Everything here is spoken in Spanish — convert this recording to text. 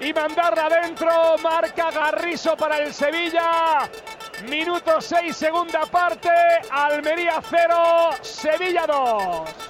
y mandarla adentro. Marca Garriso para el Sevilla. Minuto 6, segunda parte. Almería 0, Sevilla 2.